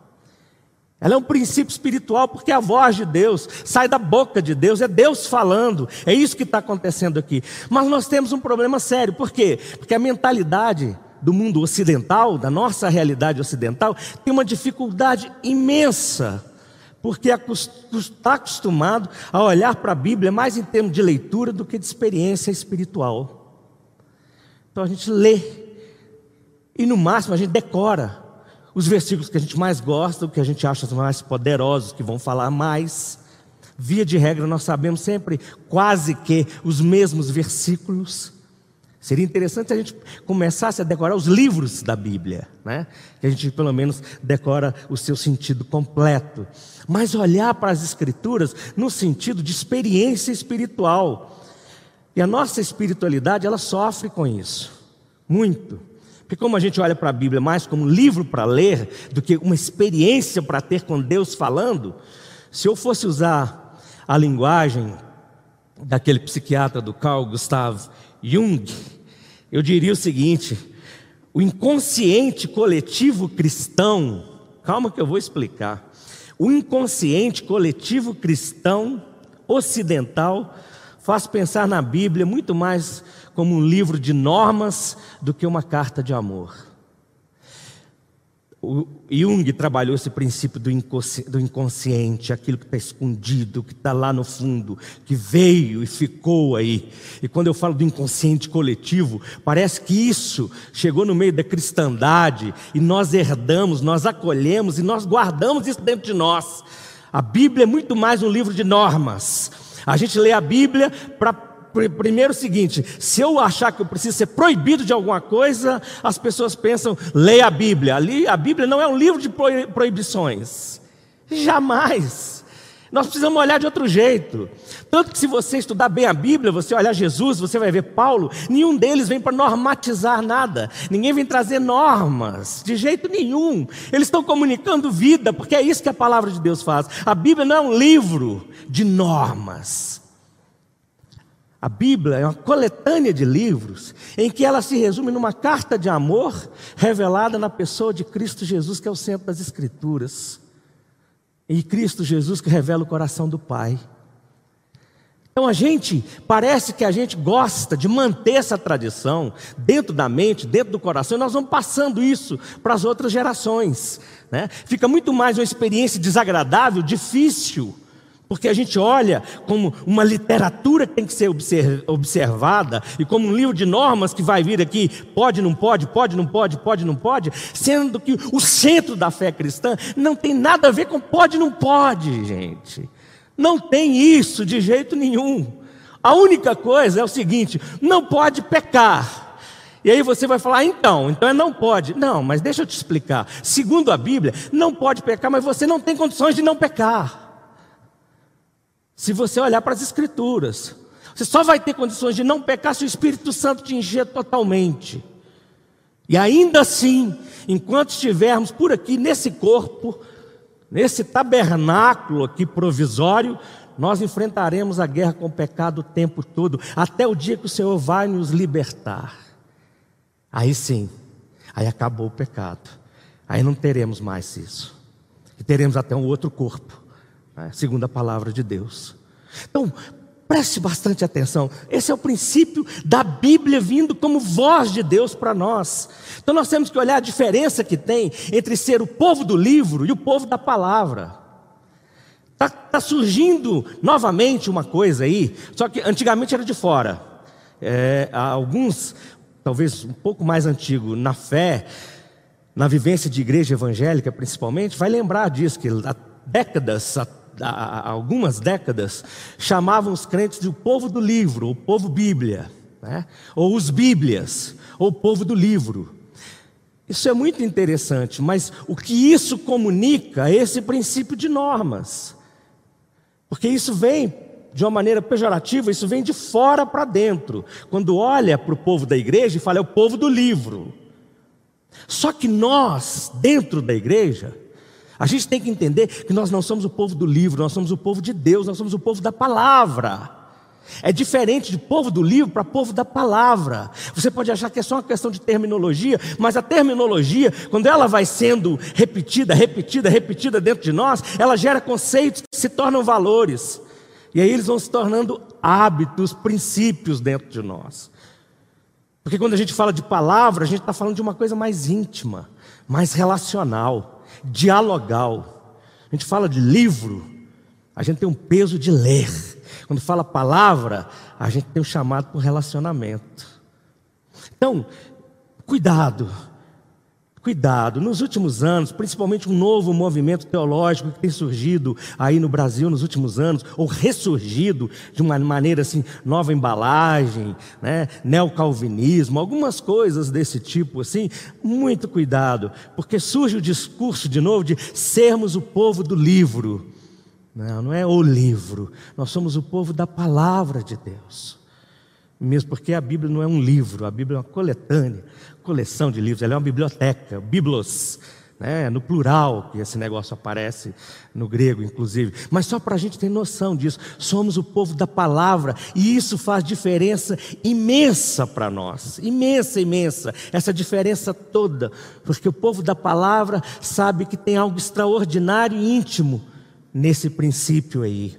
Ela é um princípio espiritual porque a voz de Deus sai da boca de Deus, é Deus falando, é isso que está acontecendo aqui. Mas nós temos um problema sério, por quê? Porque a mentalidade do mundo ocidental, da nossa realidade ocidental, tem uma dificuldade imensa, porque está acostumado a olhar para a Bíblia mais em termos de leitura do que de experiência espiritual. Então a gente lê, e no máximo a gente decora os versículos que a gente mais gosta, que a gente acha mais poderosos, que vão falar mais. Via de regra, nós sabemos sempre quase que os mesmos versículos. Seria interessante se a gente começasse a decorar os livros da Bíblia, né? que a gente pelo menos decora o seu sentido completo. Mas olhar para as Escrituras no sentido de experiência espiritual. E a nossa espiritualidade, ela sofre com isso Muito. Porque como a gente olha para a Bíblia mais como um livro para ler do que uma experiência para ter com Deus falando, se eu fosse usar a linguagem daquele psiquiatra do Carl Gustav Jung, eu diria o seguinte: o inconsciente coletivo cristão, calma que eu vou explicar. O inconsciente coletivo cristão ocidental faz pensar na Bíblia muito mais como um livro de normas do que uma carta de amor. O Jung trabalhou esse princípio do inconsciente, aquilo que está escondido, que está lá no fundo, que veio e ficou aí. E quando eu falo do inconsciente coletivo, parece que isso chegou no meio da cristandade e nós herdamos, nós acolhemos e nós guardamos isso dentro de nós. A Bíblia é muito mais um livro de normas. A gente lê a Bíblia para Primeiro o seguinte: se eu achar que eu preciso ser proibido de alguma coisa, as pessoas pensam, leia a Bíblia. Ali, a Bíblia não é um livro de proibições. Jamais. Nós precisamos olhar de outro jeito. Tanto que se você estudar bem a Bíblia, você olhar Jesus, você vai ver Paulo, nenhum deles vem para normatizar nada. Ninguém vem trazer normas, de jeito nenhum. Eles estão comunicando vida, porque é isso que a palavra de Deus faz. A Bíblia não é um livro de normas. A Bíblia é uma coletânea de livros em que ela se resume numa carta de amor revelada na pessoa de Cristo Jesus, que é o centro das Escrituras. E Cristo Jesus que revela o coração do Pai. Então a gente, parece que a gente gosta de manter essa tradição dentro da mente, dentro do coração, e nós vamos passando isso para as outras gerações. Né? Fica muito mais uma experiência desagradável, difícil porque a gente olha como uma literatura que tem que ser observada e como um livro de normas que vai vir aqui, pode, não pode, pode, não pode, pode, não pode, sendo que o centro da fé cristã não tem nada a ver com pode, não pode, gente. Não tem isso de jeito nenhum. A única coisa é o seguinte: não pode pecar. E aí você vai falar, ah, então, então é não pode. Não, mas deixa eu te explicar. Segundo a Bíblia, não pode pecar, mas você não tem condições de não pecar. Se você olhar para as Escrituras, você só vai ter condições de não pecar se o Espírito Santo te encher totalmente. E ainda assim, enquanto estivermos por aqui nesse corpo, nesse tabernáculo aqui provisório, nós enfrentaremos a guerra com o pecado o tempo todo, até o dia que o Senhor vai nos libertar. Aí sim, aí acabou o pecado. Aí não teremos mais isso. E teremos até um outro corpo né? segundo a palavra de Deus. Então, preste bastante atenção. Esse é o princípio da Bíblia vindo como voz de Deus para nós. Então, nós temos que olhar a diferença que tem entre ser o povo do livro e o povo da palavra. Está tá surgindo novamente uma coisa aí, só que antigamente era de fora. É, alguns, talvez um pouco mais antigo, na fé, na vivência de igreja evangélica principalmente, vai lembrar disso, que há décadas, há há algumas décadas, chamavam os crentes de o povo do livro, o povo Bíblia, né? ou os Bíblias, ou o povo do livro. Isso é muito interessante, mas o que isso comunica é esse princípio de normas, porque isso vem de uma maneira pejorativa, isso vem de fora para dentro. Quando olha para o povo da igreja e fala, é o povo do livro. Só que nós, dentro da igreja, a gente tem que entender que nós não somos o povo do livro, nós somos o povo de Deus, nós somos o povo da palavra. É diferente de povo do livro para povo da palavra. Você pode achar que é só uma questão de terminologia, mas a terminologia, quando ela vai sendo repetida, repetida, repetida dentro de nós, ela gera conceitos que se tornam valores. E aí eles vão se tornando hábitos, princípios dentro de nós. Porque quando a gente fala de palavra, a gente está falando de uma coisa mais íntima, mais relacional dialogal. A gente fala de livro, a gente tem um peso de ler. Quando fala palavra, a gente tem um chamado para relacionamento. Então, cuidado, cuidado. Nos últimos anos, principalmente um novo movimento teológico que tem surgido aí no Brasil nos últimos anos, ou ressurgido de uma maneira assim, nova embalagem, né? neocalvinismo, algumas coisas desse tipo assim, muito cuidado, porque surge o discurso de novo de sermos o povo do livro. Não, não é o livro, nós somos o povo da palavra de Deus. Mesmo porque a Bíblia não é um livro, a Bíblia é uma coletânea, coleção de livros, ela é uma biblioteca, biblos, né? no plural que esse negócio aparece no grego, inclusive. Mas só para a gente ter noção disso, somos o povo da palavra e isso faz diferença imensa para nós, imensa, imensa, essa diferença toda, porque o povo da palavra sabe que tem algo extraordinário e íntimo nesse princípio aí.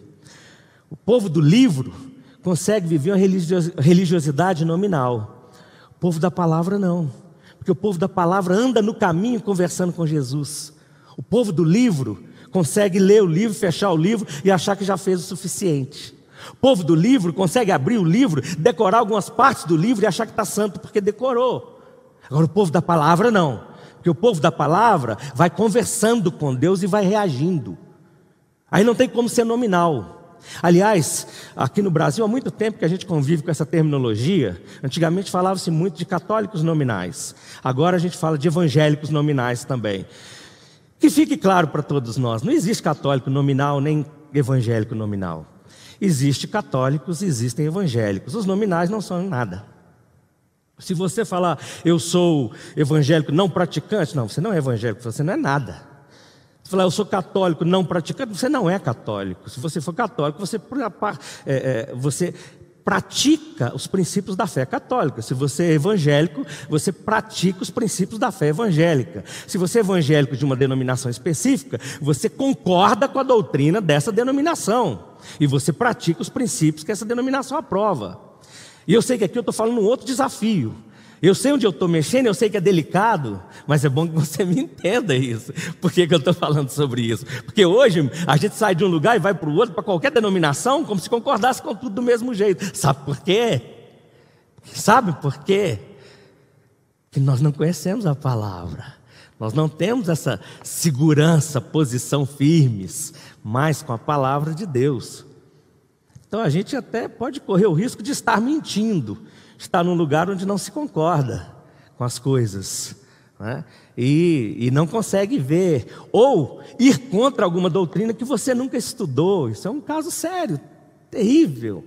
O povo do livro consegue viver uma religiosidade nominal. O povo da palavra não. Porque o povo da palavra anda no caminho conversando com Jesus. O povo do livro consegue ler o livro, fechar o livro e achar que já fez o suficiente. O povo do livro consegue abrir o livro, decorar algumas partes do livro e achar que está santo porque decorou. Agora, o povo da palavra não. Porque o povo da palavra vai conversando com Deus e vai reagindo. Aí não tem como ser nominal. Aliás, aqui no Brasil há muito tempo que a gente convive com essa terminologia. Antigamente falava-se muito de católicos nominais. Agora a gente fala de evangélicos nominais também. Que fique claro para todos nós: não existe católico nominal nem evangélico nominal. Existe católicos, existem evangélicos. Os nominais não são nada. Se você falar, eu sou evangélico não praticante, não, você não é evangélico, você não é nada. Você falar, eu sou católico não praticante, você não é católico. Se você for católico, você, é, é, você pratica os princípios da fé católica. Se você é evangélico, você pratica os princípios da fé evangélica. Se você é evangélico de uma denominação específica, você concorda com a doutrina dessa denominação. E você pratica os princípios que essa denominação aprova. E eu sei que aqui eu estou falando um outro desafio. Eu sei onde eu estou mexendo, eu sei que é delicado, mas é bom que você me entenda isso. Por que, que eu estou falando sobre isso? Porque hoje a gente sai de um lugar e vai para o outro, para qualquer denominação, como se concordasse com tudo do mesmo jeito. Sabe por quê? Sabe por quê? Que nós não conhecemos a palavra. Nós não temos essa segurança, posição firmes, mais com a palavra de Deus. Então a gente até pode correr o risco de estar mentindo está num lugar onde não se concorda com as coisas. Né? E, e não consegue ver, ou ir contra alguma doutrina que você nunca estudou. Isso é um caso sério, terrível.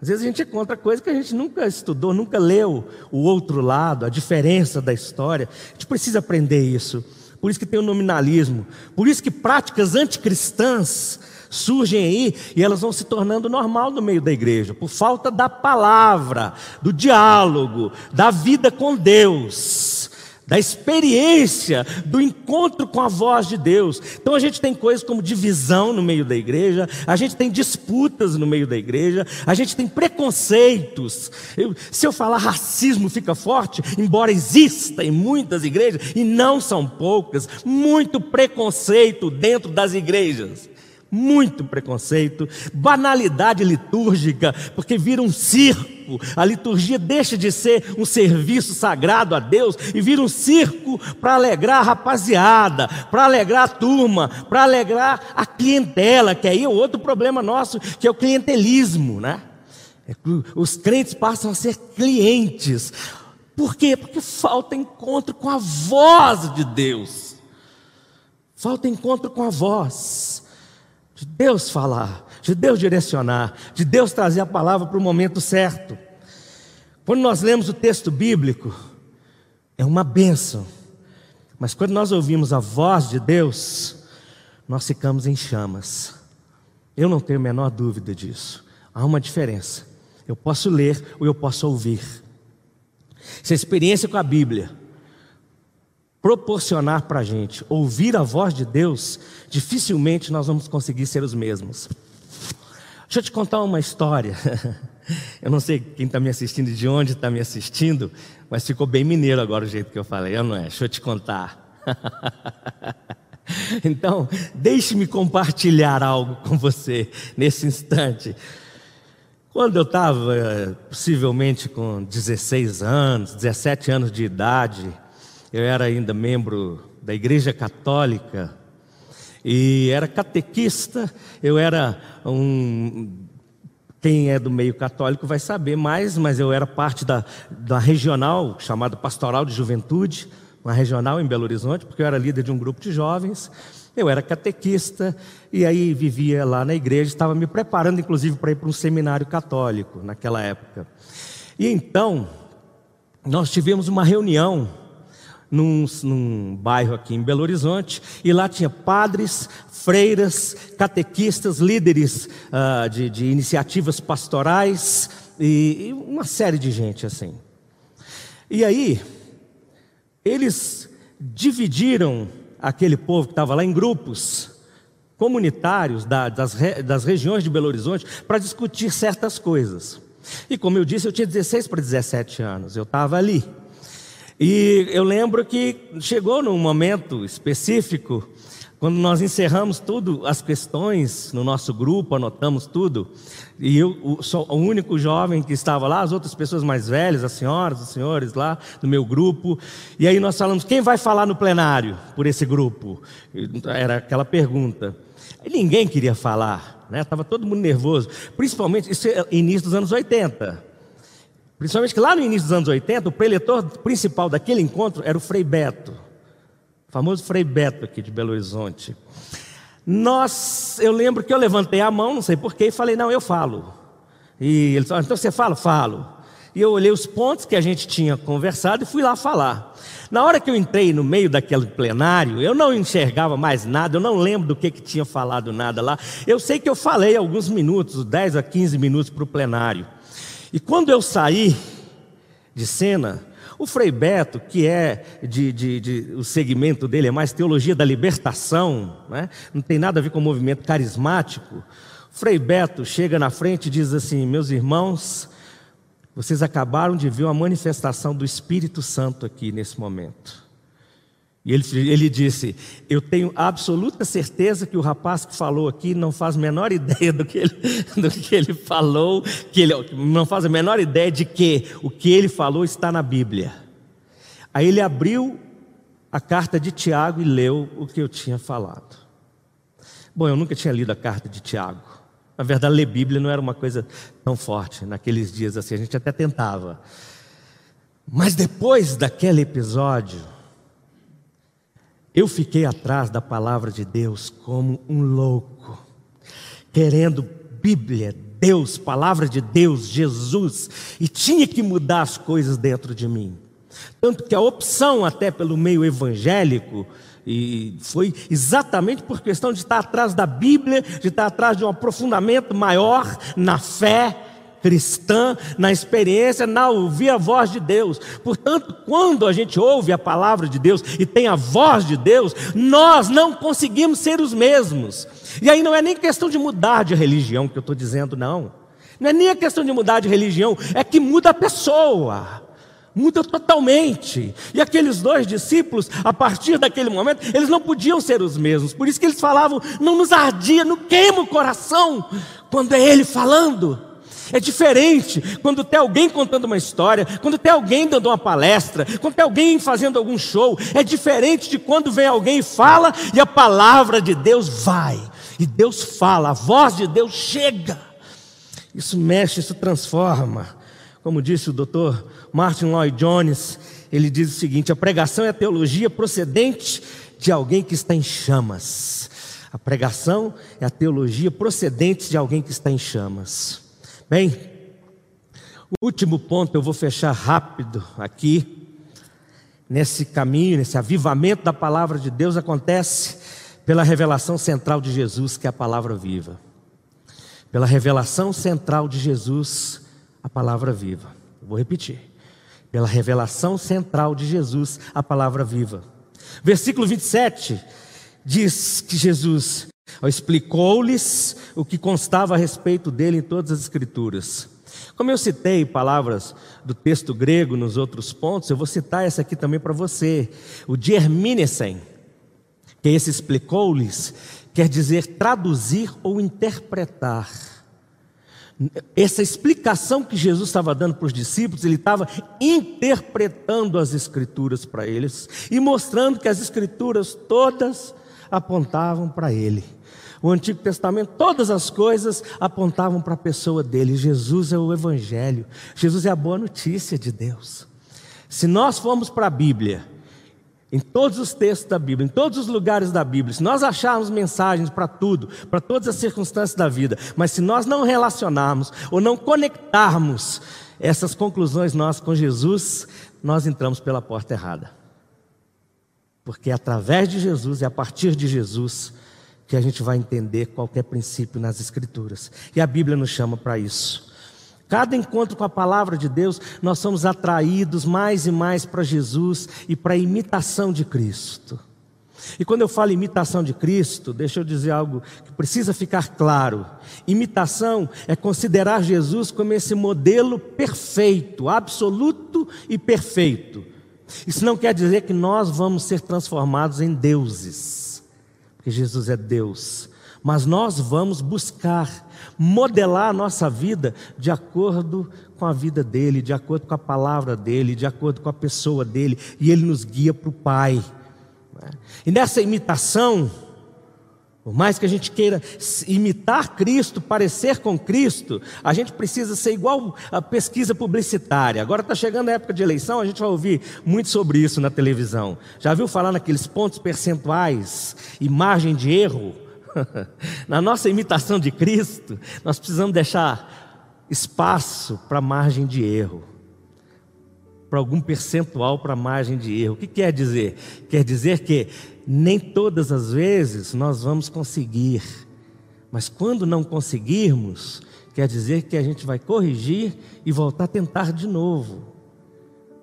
Às vezes a gente encontra coisa que a gente nunca estudou, nunca leu o outro lado, a diferença da história. A gente precisa aprender isso. Por isso que tem o nominalismo. Por isso que práticas anticristãs surgem aí e elas vão se tornando normal no meio da igreja, por falta da palavra, do diálogo, da vida com Deus, da experiência, do encontro com a voz de Deus. Então a gente tem coisas como divisão no meio da igreja, a gente tem disputas no meio da igreja, a gente tem preconceitos. Eu, se eu falar racismo fica forte, embora exista em muitas igrejas, e não são poucas, muito preconceito dentro das igrejas muito preconceito, banalidade litúrgica, porque vira um circo. A liturgia deixa de ser um serviço sagrado a Deus e vira um circo para alegrar a rapaziada, para alegrar a turma, para alegrar a clientela, que aí é outro problema nosso, que é o clientelismo, né? É os crentes passam a ser clientes. Por quê? Porque falta encontro com a voz de Deus. Falta encontro com a voz de Deus falar, de Deus direcionar, de Deus trazer a palavra para o momento certo. Quando nós lemos o texto bíblico, é uma bênção, mas quando nós ouvimos a voz de Deus, nós ficamos em chamas. Eu não tenho a menor dúvida disso. Há uma diferença. Eu posso ler ou eu posso ouvir. Se a experiência com a Bíblia proporcionar para a gente ouvir a voz de Deus, dificilmente nós vamos conseguir ser os mesmos. Deixa eu te contar uma história. Eu não sei quem está me assistindo, de onde está me assistindo, mas ficou bem mineiro agora o jeito que eu falei, eu não é? Deixa eu te contar. Então, deixe-me compartilhar algo com você nesse instante. Quando eu estava, possivelmente com 16 anos, 17 anos de idade, eu era ainda membro da Igreja Católica e era catequista, eu era um. Quem é do meio católico vai saber mais, mas eu era parte da, da regional chamada Pastoral de Juventude, uma regional em Belo Horizonte, porque eu era líder de um grupo de jovens. Eu era catequista e aí vivia lá na igreja, estava me preparando inclusive para ir para um seminário católico naquela época. E então, nós tivemos uma reunião num, num, bairro aqui em Belo Horizonte, e lá tinha padres, freiras, catequistas, líderes uh, de, de, iniciativas pastorais e, e uma série de gente assim. E aí, eles dividiram aquele povo que estava lá em grupos comunitários da, das, das regiões de Belo Horizonte para discutir certas coisas. E como eu disse, eu tinha 16 para 17 anos, eu estava ali. E eu lembro que chegou num momento específico, quando nós encerramos tudo, as questões no nosso grupo, anotamos tudo, e eu sou o único jovem que estava lá, as outras pessoas mais velhas, as senhoras, os senhores lá do meu grupo, e aí nós falamos: quem vai falar no plenário por esse grupo? Era aquela pergunta. E ninguém queria falar, né? Estava todo mundo nervoso, principalmente isso é início dos anos 80. Principalmente que lá no início dos anos 80, o preletor principal daquele encontro era o Frei Beto, o famoso Frei Beto aqui de Belo Horizonte. Nós, eu lembro que eu levantei a mão, não sei porquê, e falei, não, eu falo. E ele falou, então você fala? Falo. E eu olhei os pontos que a gente tinha conversado e fui lá falar. Na hora que eu entrei no meio daquele plenário, eu não enxergava mais nada, eu não lembro do que, que tinha falado nada lá. Eu sei que eu falei alguns minutos, 10 a 15 minutos para o plenário. E quando eu saí de cena, o Frei Beto, que é de, de, de, o segmento dele é mais teologia da libertação, né? não tem nada a ver com o movimento carismático. O Frei Beto chega na frente e diz assim: Meus irmãos, vocês acabaram de ver uma manifestação do Espírito Santo aqui nesse momento. E ele, ele disse: Eu tenho absoluta certeza que o rapaz que falou aqui não faz a menor ideia do que ele, do que ele falou, que ele não faz a menor ideia de que o que ele falou está na Bíblia. Aí ele abriu a carta de Tiago e leu o que eu tinha falado. Bom, eu nunca tinha lido a carta de Tiago. Na verdade, ler Bíblia não era uma coisa tão forte naqueles dias assim, a gente até tentava. Mas depois daquele episódio, eu fiquei atrás da palavra de Deus como um louco, querendo Bíblia, Deus, palavra de Deus, Jesus, e tinha que mudar as coisas dentro de mim. Tanto que a opção, até pelo meio evangélico, e foi exatamente por questão de estar atrás da Bíblia, de estar atrás de um aprofundamento maior na fé, cristã, na experiência, na ouvir a voz de Deus. Portanto, quando a gente ouve a palavra de Deus e tem a voz de Deus, nós não conseguimos ser os mesmos. E aí não é nem questão de mudar de religião que eu estou dizendo, não. Não é nem a questão de mudar de religião, é que muda a pessoa. Muda totalmente. E aqueles dois discípulos, a partir daquele momento, eles não podiam ser os mesmos. Por isso que eles falavam, não nos ardia, não queima o coração, quando é Ele falando. É diferente quando tem alguém contando uma história, quando tem alguém dando uma palestra, quando tem alguém fazendo algum show. É diferente de quando vem alguém e fala e a palavra de Deus vai. E Deus fala, a voz de Deus chega. Isso mexe, isso transforma. Como disse o doutor Martin Lloyd Jones, ele diz o seguinte: a pregação é a teologia procedente de alguém que está em chamas. A pregação é a teologia procedente de alguém que está em chamas. Bem, o último ponto eu vou fechar rápido aqui. Nesse caminho, nesse avivamento da palavra de Deus acontece pela revelação central de Jesus, que é a palavra viva. Pela revelação central de Jesus, a palavra viva. vou repetir. Pela revelação central de Jesus, a palavra viva. Versículo 27 diz que Jesus Explicou-lhes o que constava a respeito dele em todas as Escrituras. Como eu citei palavras do texto grego nos outros pontos, eu vou citar essa aqui também para você. O dierminesen, que esse explicou-lhes, quer dizer traduzir ou interpretar. Essa explicação que Jesus estava dando para os discípulos, ele estava interpretando as Escrituras para eles e mostrando que as Escrituras todas apontavam para ele. O Antigo Testamento, todas as coisas apontavam para a pessoa dele. Jesus é o Evangelho, Jesus é a boa notícia de Deus. Se nós formos para a Bíblia, em todos os textos da Bíblia, em todos os lugares da Bíblia, se nós acharmos mensagens para tudo, para todas as circunstâncias da vida, mas se nós não relacionarmos ou não conectarmos essas conclusões nossas com Jesus, nós entramos pela porta errada. Porque através de Jesus e a partir de Jesus que a gente vai entender qualquer princípio nas Escrituras. E a Bíblia nos chama para isso. Cada encontro com a palavra de Deus, nós somos atraídos mais e mais para Jesus e para a imitação de Cristo. E quando eu falo imitação de Cristo, deixa eu dizer algo que precisa ficar claro. Imitação é considerar Jesus como esse modelo perfeito, absoluto e perfeito. Isso não quer dizer que nós vamos ser transformados em deuses, porque Jesus é Deus. Mas nós vamos buscar modelar a nossa vida de acordo com a vida dele, de acordo com a palavra dele, de acordo com a pessoa dele, e ele nos guia para o Pai. E nessa imitação, por mais que a gente queira imitar Cristo, parecer com Cristo, a gente precisa ser igual a pesquisa publicitária. Agora está chegando a época de eleição, a gente vai ouvir muito sobre isso na televisão. Já viu falar naqueles pontos percentuais e margem de erro? na nossa imitação de Cristo, nós precisamos deixar espaço para margem de erro para algum percentual para margem de erro. O que quer dizer? Quer dizer que nem todas as vezes nós vamos conseguir, mas quando não conseguirmos, quer dizer que a gente vai corrigir e voltar a tentar de novo.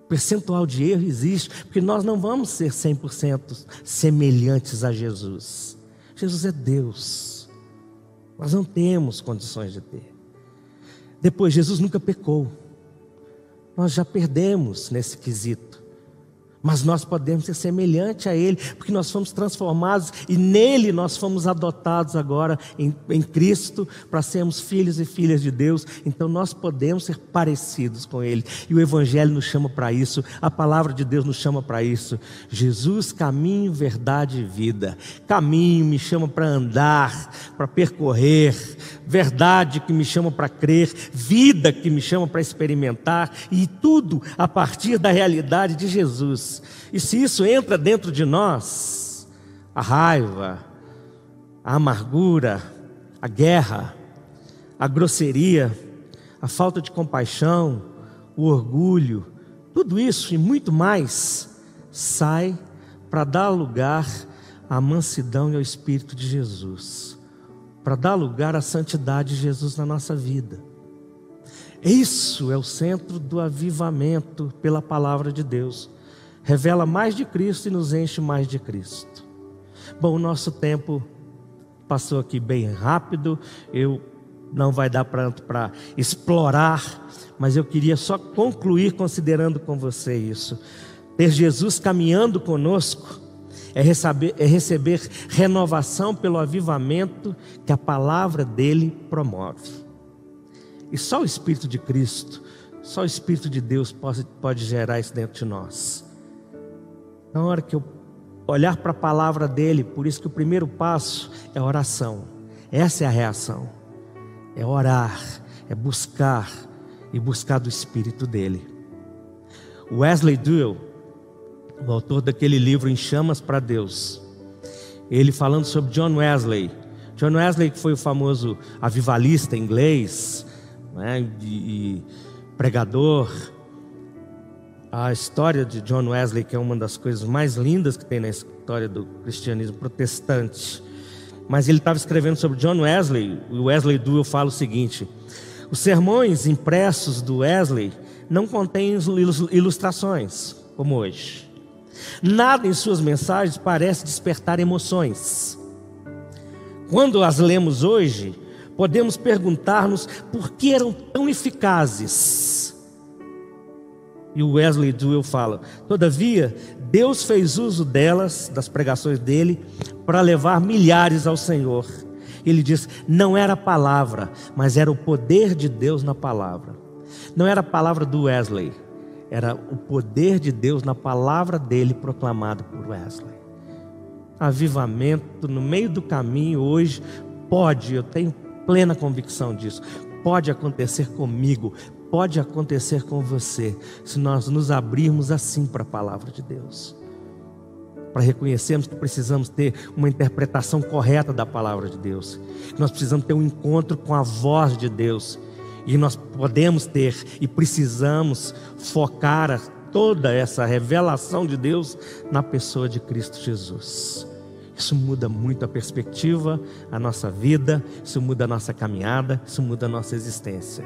percentual de erro existe, porque nós não vamos ser 100% semelhantes a Jesus. Jesus é Deus. Nós não temos condições de ter. Depois, Jesus nunca pecou nós já perdemos nesse quesito. Mas nós podemos ser semelhante a Ele, porque nós fomos transformados e nele nós fomos adotados agora em, em Cristo para sermos filhos e filhas de Deus. Então nós podemos ser parecidos com Ele. E o Evangelho nos chama para isso, a palavra de Deus nos chama para isso. Jesus, caminho, verdade e vida. Caminho me chama para andar, para percorrer. Verdade que me chama para crer. Vida que me chama para experimentar. E tudo a partir da realidade de Jesus. E se isso entra dentro de nós, a raiva, a amargura, a guerra, a grosseria, a falta de compaixão, o orgulho, tudo isso e muito mais sai para dar lugar à mansidão e ao Espírito de Jesus, para dar lugar à santidade de Jesus na nossa vida. Isso é o centro do avivamento pela palavra de Deus revela mais de Cristo e nos enche mais de Cristo. Bom, o nosso tempo passou aqui bem rápido, eu não vai dar para explorar, mas eu queria só concluir considerando com você isso. Ter Jesus caminhando conosco é receber, é receber renovação pelo avivamento que a palavra dele promove. E só o Espírito de Cristo, só o Espírito de Deus pode, pode gerar isso dentro de nós na hora que eu olhar para a palavra dele, por isso que o primeiro passo é oração. Essa é a reação. É orar, é buscar e buscar do espírito dele. Wesley Duell, o autor daquele livro Em Chamas para Deus, ele falando sobre John Wesley. John Wesley que foi o famoso avivalista inglês, né, e, pregador, a história de John Wesley, que é uma das coisas mais lindas que tem na história do cristianismo protestante. Mas ele estava escrevendo sobre John Wesley, o Wesley Duell fala o seguinte: os sermões impressos do Wesley não contêm ilustrações, como hoje. Nada em suas mensagens parece despertar emoções. Quando as lemos hoje, podemos perguntar-nos por que eram tão eficazes e o Wesley Duell fala: Todavia, Deus fez uso delas, das pregações dele, para levar milhares ao Senhor. Ele diz: não era a palavra, mas era o poder de Deus na palavra. Não era a palavra do Wesley, era o poder de Deus na palavra dele proclamado por Wesley. Avivamento no meio do caminho hoje pode, eu tenho plena convicção disso, pode acontecer comigo, pode acontecer com você se nós nos abrirmos assim para a palavra de Deus. Para reconhecermos que precisamos ter uma interpretação correta da palavra de Deus. Nós precisamos ter um encontro com a voz de Deus. E nós podemos ter e precisamos focar toda essa revelação de Deus na pessoa de Cristo Jesus. Isso muda muito a perspectiva, a nossa vida, isso muda a nossa caminhada, isso muda a nossa existência.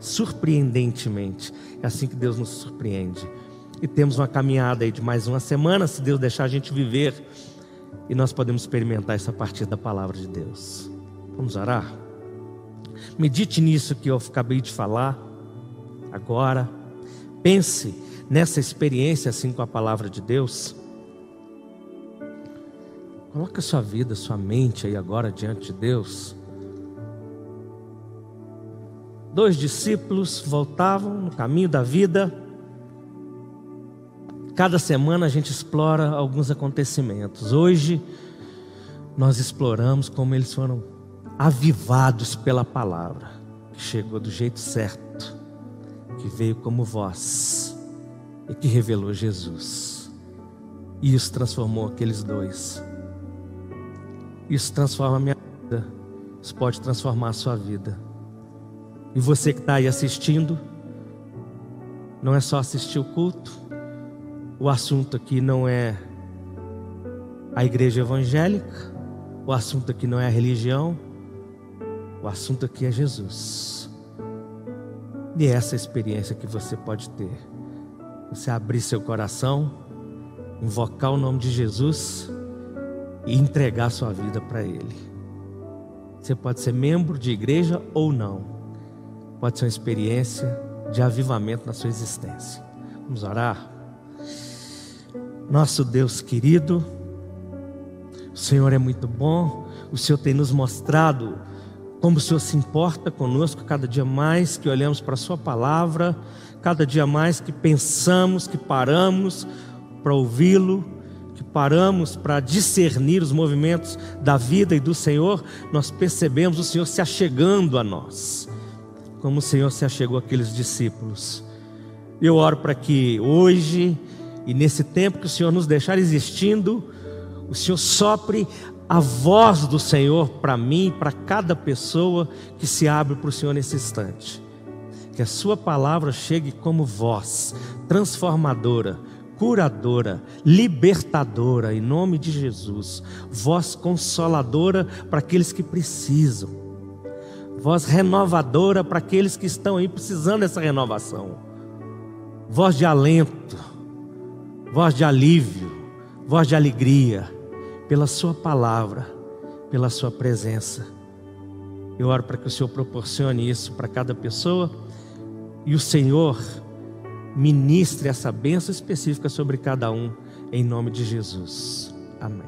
Surpreendentemente, é assim que Deus nos surpreende. E temos uma caminhada aí de mais uma semana, se Deus deixar a gente viver, e nós podemos experimentar isso a partir da palavra de Deus. Vamos orar? Medite nisso que eu acabei de falar agora. Pense nessa experiência assim com a palavra de Deus. Coloque a sua vida, sua mente aí agora diante de Deus. Dois discípulos voltavam no caminho da vida. Cada semana a gente explora alguns acontecimentos. Hoje nós exploramos como eles foram avivados pela palavra, que chegou do jeito certo, que veio como voz e que revelou Jesus. E isso transformou aqueles dois. Isso transforma a minha vida. Isso pode transformar a sua vida. E você que está aí assistindo, não é só assistir o culto. O assunto aqui não é a igreja evangélica. O assunto aqui não é a religião. O assunto aqui é Jesus. E é essa experiência que você pode ter. Você abrir seu coração, invocar o nome de Jesus e entregar sua vida para Ele. Você pode ser membro de igreja ou não. Pode ser uma experiência de avivamento na sua existência. Vamos orar? Nosso Deus querido, o Senhor é muito bom, o Senhor tem nos mostrado como o Senhor se importa conosco cada dia mais que olhamos para a Sua palavra, cada dia mais que pensamos, que paramos para ouvi-lo, que paramos para discernir os movimentos da vida e do Senhor, nós percebemos o Senhor se achegando a nós, como o Senhor se achegou àqueles discípulos. Eu oro para que hoje e nesse tempo que o Senhor nos deixar existindo, o Senhor sopre a voz do Senhor para mim, para cada pessoa que se abre para o Senhor nesse instante. Que a Sua palavra chegue como voz transformadora, curadora, libertadora, em nome de Jesus. Voz consoladora para aqueles que precisam. Voz renovadora para aqueles que estão aí precisando dessa renovação. Voz de alento, voz de alívio, voz de alegria pela Sua palavra, pela Sua presença. Eu oro para que o Senhor proporcione isso para cada pessoa e o Senhor ministre essa bênção específica sobre cada um, em nome de Jesus. Amém.